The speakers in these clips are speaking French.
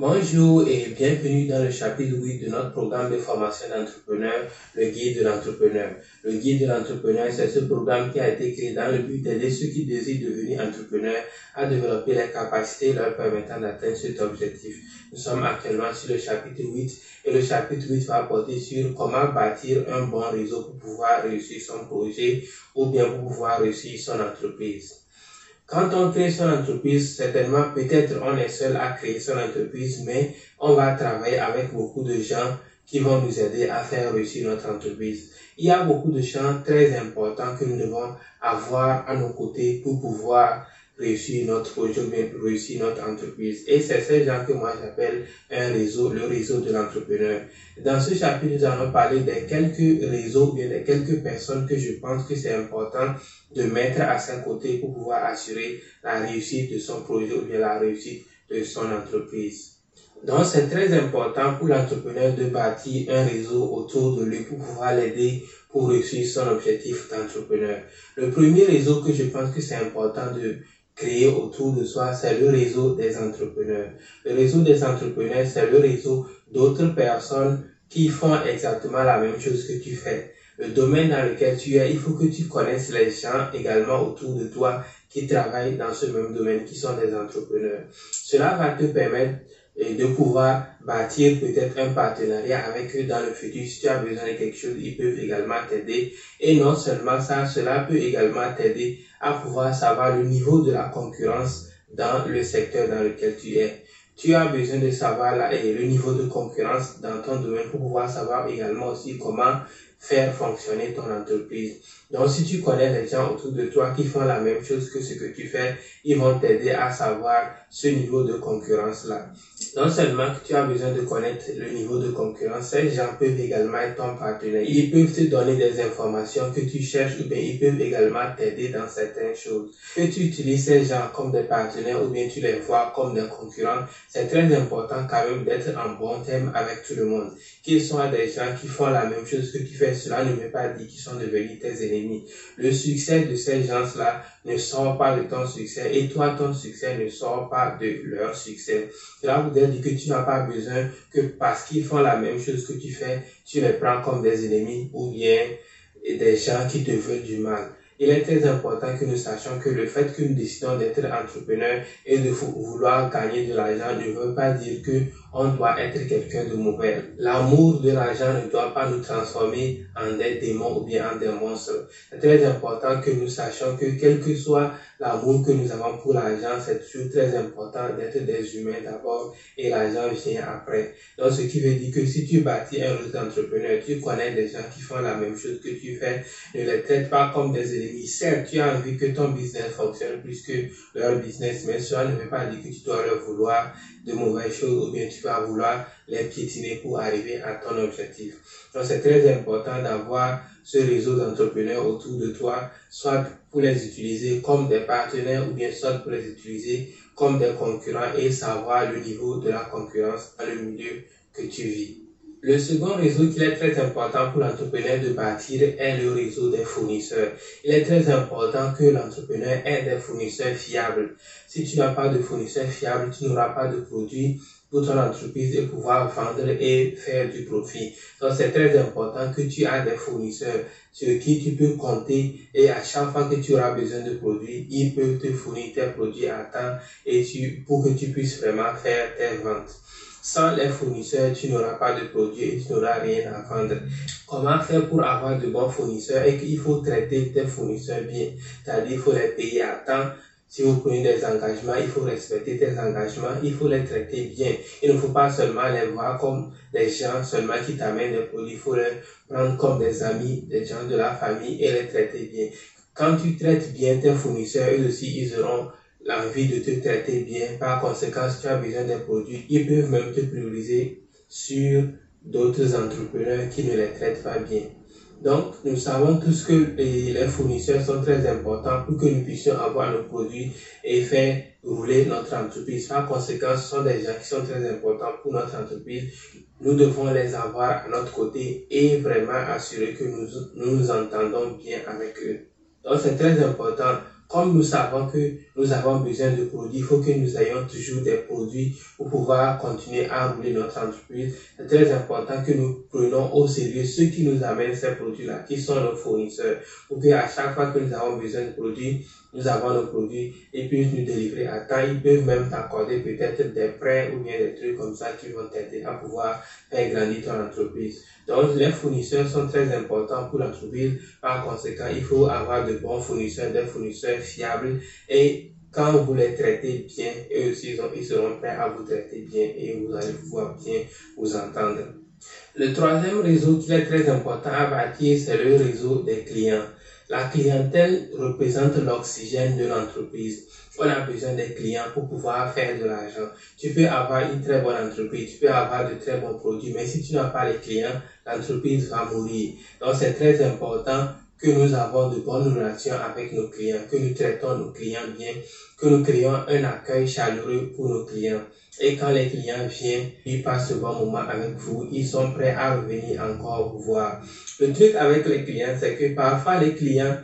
Bonjour et bienvenue dans le chapitre 8 de notre programme de formation d'entrepreneur, le guide de l'entrepreneur. Le guide de l'entrepreneur, c'est ce programme qui a été créé dans le but d'aider ceux qui désirent devenir entrepreneurs à développer les capacités leur permettant d'atteindre cet objectif. Nous sommes actuellement sur le chapitre 8 et le chapitre 8 va porter sur comment bâtir un bon réseau pour pouvoir réussir son projet ou bien pour pouvoir réussir son entreprise. Quand on crée son entreprise, certainement, peut-être on est seul à créer son entreprise, mais on va travailler avec beaucoup de gens qui vont nous aider à faire réussir notre entreprise. Il y a beaucoup de gens très importants que nous devons avoir à nos côtés pour pouvoir réussir notre projet, réussir notre entreprise. Et c'est ces gens que moi j'appelle un réseau, le réseau de l'entrepreneur. Dans ce chapitre, nous allons parler des quelques réseaux, bien des quelques personnes que je pense que c'est important de mettre à son côté pour pouvoir assurer la réussite de son projet ou bien la réussite de son entreprise. Donc, c'est très important pour l'entrepreneur de bâtir un réseau autour de lui pour pouvoir l'aider pour réussir son objectif d'entrepreneur. Le premier réseau que je pense que c'est important de créer autour de soi, c'est le réseau des entrepreneurs. Le réseau des entrepreneurs, c'est le réseau d'autres personnes qui font exactement la même chose que tu fais. Le domaine dans lequel tu es, il faut que tu connaisses les gens également autour de toi qui travaillent dans ce même domaine, qui sont des entrepreneurs. Cela va te permettre eh, de pouvoir bâtir peut-être un partenariat avec eux dans le futur. Si tu as besoin de quelque chose, ils peuvent également t'aider. Et non seulement ça, cela peut également t'aider à pouvoir savoir le niveau de la concurrence dans le secteur dans lequel tu es. Tu as besoin de savoir le niveau de concurrence dans ton domaine pour pouvoir savoir également aussi comment faire fonctionner ton entreprise. Donc, si tu connais les gens autour de toi qui font la même chose que ce que tu fais, ils vont t'aider à savoir ce niveau de concurrence-là. Non seulement que tu as besoin de connaître le niveau de concurrence, ces gens peuvent également être ton partenaire. Ils peuvent te donner des informations que tu cherches ou bien ils peuvent également t'aider dans certaines choses. Que tu utilises ces gens comme des partenaires ou bien tu les vois comme des concurrents, c'est très important quand même d'être en bon terme avec tout le monde. Qu'ils soient des gens qui font la même chose que tu fais, cela ne veut pas dire qu'ils sont devenus tes ennemis le succès de ces gens-là ne sort pas de ton succès et toi, ton succès ne sort pas de leur succès. Cela voudrait dire que tu n'as pas besoin que parce qu'ils font la même chose que tu fais, tu les prends comme des ennemis ou bien des gens qui te veulent du mal il est très important que nous sachions que le fait que nous décidons d'être entrepreneur et de vouloir gagner de l'argent ne veut pas dire que on doit être quelqu'un de mauvais. L'amour de l'argent ne doit pas nous transformer en des démons ou bien en des monstres. C'est très important que nous sachions que quel que soit l'amour que nous avons pour l'argent, c'est toujours très important d'être des humains d'abord et l'argent vient après. Donc, ce qui veut dire que si tu bâtis un réseau d'entrepreneurs, tu connais des gens qui font la même chose que tu fais, ne les traite pas comme des ennemis. Certes, tu as envie que ton business fonctionne plus que leur business, mais cela ne veut pas dire que tu dois leur vouloir de mauvaises choses ou bien tu vas vouloir les piétiner pour arriver à ton objectif. Donc, c'est très important d'avoir ce réseau d'entrepreneurs autour de toi, soit pour les utiliser comme des partenaires ou bien soit pour les utiliser comme des concurrents et savoir le niveau de la concurrence dans le milieu que tu vis. Le second réseau qui est très important pour l'entrepreneur de bâtir est le réseau des fournisseurs. Il est très important que l'entrepreneur ait des fournisseurs fiables. Si tu n'as pas de fournisseurs fiables, tu n'auras pas de produits pour ton entreprise et pouvoir vendre et faire du profit. Donc c'est très important que tu aies des fournisseurs sur qui tu peux compter et à chaque fois que tu auras besoin de produits, ils peuvent te fournir tes produits à temps et tu, pour que tu puisses vraiment faire tes ventes. Sans les fournisseurs, tu n'auras pas de produits et tu n'auras rien à vendre. Comment faire pour avoir de bons fournisseurs et qu'il faut traiter tes fournisseurs bien? C'est-à-dire, il faut les payer à temps. Si vous prenez des engagements, il faut respecter tes engagements, il faut les traiter bien. Il ne faut pas seulement les voir comme des gens seulement qui t'amènent des produits, il faut les prendre comme des amis, des gens de la famille et les traiter bien. Quand tu traites bien tes fournisseurs, eux aussi, ils auront l'envie de te traiter bien. Par conséquent, si tu as besoin des produits, ils peuvent même te prioriser sur d'autres entrepreneurs qui ne les traitent pas bien. Donc, nous savons tous que les fournisseurs sont très importants pour que nous puissions avoir nos produits et faire rouler notre entreprise. Par conséquent, ce sont des gens qui sont très importants pour notre entreprise. Nous devons les avoir à notre côté et vraiment assurer que nous nous, nous entendons bien avec eux. Donc, c'est très important Comme nous savons que nous avons besoin de produits, il faut que nous ayons toujours des produits pour pouvoir continuer à rouler notre entreprise. C'est très important que nous prenons au sérieux ceux qui nous amènent ces produits-là, qui sont nos fournisseurs, pour qu'à chaque fois que nous avons besoin de produits, nous avons nos produits et puissent nous délivrer à temps. Ils peuvent même t'accorder peut-être des prêts ou bien des trucs comme ça qui vont t'aider à pouvoir faire grandir ton entreprise. Donc, les fournisseurs sont très importants pour l'entreprise. Par conséquent, il faut avoir de bons fournisseurs, des fournisseurs fiables et quand vous les traitez bien, eux aussi ils seront prêts à vous traiter bien et vous allez pouvoir bien vous entendre. Le troisième réseau qui est très important à bâtir, c'est le réseau des clients. La clientèle représente l'oxygène de l'entreprise. On a besoin des clients pour pouvoir faire de l'argent. Tu peux avoir une très bonne entreprise, tu peux avoir de très bons produits, mais si tu n'as pas les clients, l'entreprise va mourir. Donc c'est très important que nous avons de bonnes relations avec nos clients, que nous traitons nos clients bien, que nous créons un accueil chaleureux pour nos clients. Et quand les clients viennent, ils passent un bon moment avec vous, ils sont prêts à revenir encore vous voir. Le truc avec les clients, c'est que parfois les clients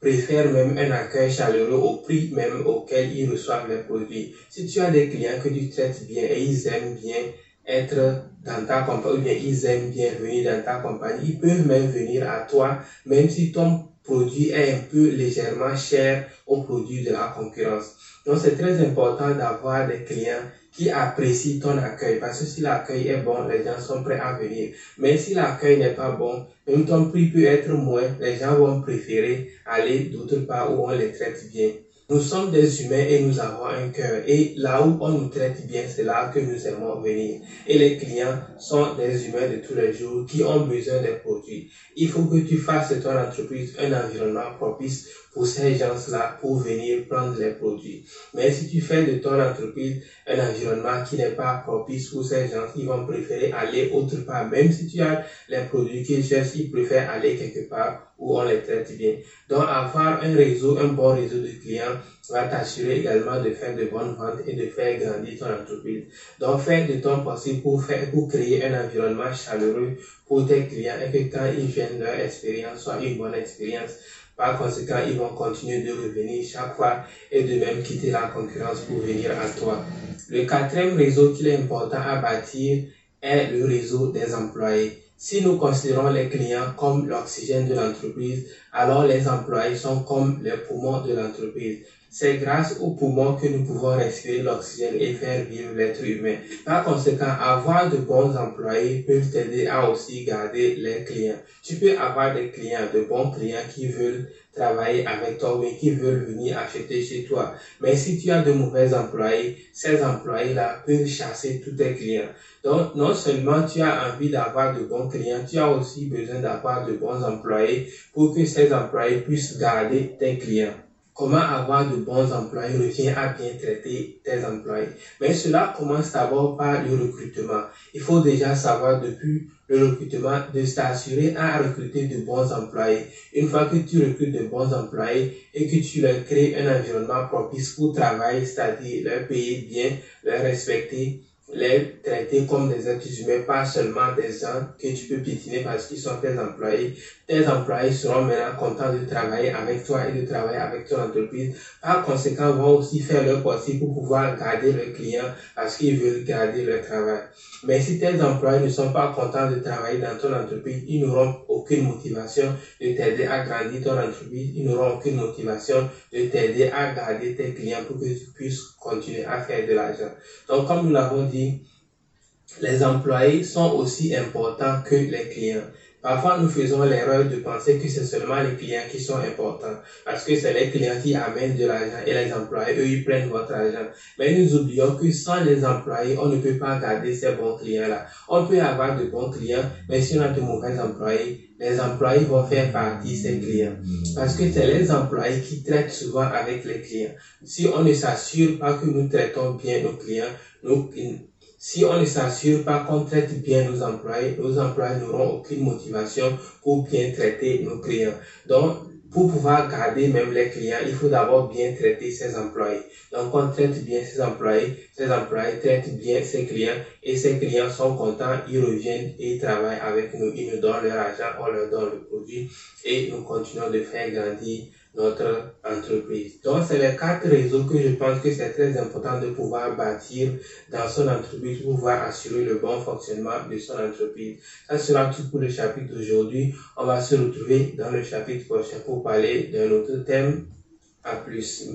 préfèrent même un accueil chaleureux au prix même auquel ils reçoivent les produits. Si tu as des clients que tu traites bien et ils aiment bien être dans ta compagnie, ou bien ils aiment bien venir dans ta compagnie, ils peuvent même venir à toi, même si ton produit est un peu légèrement cher au produit de la concurrence. Donc c'est très important d'avoir des clients qui apprécient ton accueil. Parce que si l'accueil est bon, les gens sont prêts à venir. Mais si l'accueil n'est pas bon, même ton prix peut être moins, les gens vont préférer aller d'autre part où on les traite bien. Nous sommes des humains et nous avons un cœur. Et là où on nous traite bien, c'est là que nous aimons venir. Et les clients sont des humains de tous les jours qui ont besoin des produits. Il faut que tu fasses de ton entreprise un environnement propice pour ces gens-là pour venir prendre les produits. Mais si tu fais de ton entreprise un environnement qui n'est pas propice pour ces gens, ils vont préférer aller autre part. Même si tu as les produits qu'ils cherchent, ils préfèrent aller quelque part où on les traite bien. Donc avoir un réseau, un bon réseau de clients va t'assurer également de faire de bonnes ventes et de faire grandir ton entreprise. Donc fais de ton possible pour faire, pour créer un environnement chaleureux pour tes clients et que quand ils viennent, leur expérience soit une bonne expérience. Par conséquent, ils vont continuer de revenir chaque fois et de même quitter la concurrence pour venir à toi. Le quatrième réseau qu'il est important à bâtir est le réseau des employés. Si nous considérons les clients comme l'oxygène de l'entreprise, alors les employés sont comme les poumons de l'entreprise. C'est grâce aux poumons que nous pouvons respirer l'oxygène et faire vivre l'être humain. Par conséquent, avoir de bons employés peut t'aider à aussi garder les clients. Tu peux avoir des clients, de bons clients qui veulent travailler avec toi ou qui veulent venir acheter chez toi. Mais si tu as de mauvais employés, ces employés-là peuvent chasser tous tes clients. Donc, non seulement tu as envie d'avoir de bons clients, tu as aussi besoin d'avoir de bons employés pour que ces employés puissent garder tes clients. Comment avoir de bons employés revient à bien traiter tes employés. Mais cela commence d'abord par le recrutement. Il faut déjà savoir depuis le recrutement de s'assurer à recruter de bons employés. Une fois que tu recrutes de bons employés et que tu leur crées un environnement propice pour travailler, c'est-à-dire leur payer bien, leur respecter, les traiter comme des êtres humains, pas seulement des gens que tu peux piétiner parce qu'ils sont tes employés. Tes employés seront maintenant contents de travailler avec toi et de travailler avec ton entreprise. Par conséquent, vont aussi faire leur possible pour pouvoir garder leurs clients parce qu'ils veulent garder leur travail. Mais si tes employés ne sont pas contents de travailler dans ton entreprise, ils n'auront aucune motivation de t'aider à grandir ton entreprise. Ils n'auront aucune motivation de t'aider à garder tes clients pour que tu puisses continuer à faire de l'argent. Donc, comme nous l'avons dit, les employés sont aussi importants que les clients. Parfois, nous faisons l'erreur de penser que c'est seulement les clients qui sont importants, parce que c'est les clients qui amènent de l'argent et les employés, eux, ils prennent votre argent. Mais nous oublions que sans les employés, on ne peut pas garder ces bons clients-là. On peut avoir de bons clients, mais si on a de mauvais employés, les employés vont faire partie ces clients. Parce que c'est les employés qui traitent souvent avec les clients. Si on ne s'assure pas que nous traitons bien nos clients, si on ne s'assure pas qu'on traite bien nos employés, nos employés n'auront aucune motivation pour bien traiter nos clients. Donc, pour pouvoir garder même les clients, il faut d'abord bien traiter ses employés. Donc, on traite bien ses employés, ses employés traitent bien ses clients et ses clients sont contents, ils reviennent et ils travaillent avec nous, ils nous donnent leur argent, on leur donne le produit et nous continuons de faire grandir notre entreprise. Donc, c'est les quatre réseaux que je pense que c'est très important de pouvoir bâtir dans son entreprise pour pouvoir assurer le bon fonctionnement de son entreprise. Ça sera tout pour le chapitre d'aujourd'hui. On va se retrouver dans le chapitre prochain pour parler d'un autre thème. À plus. Bye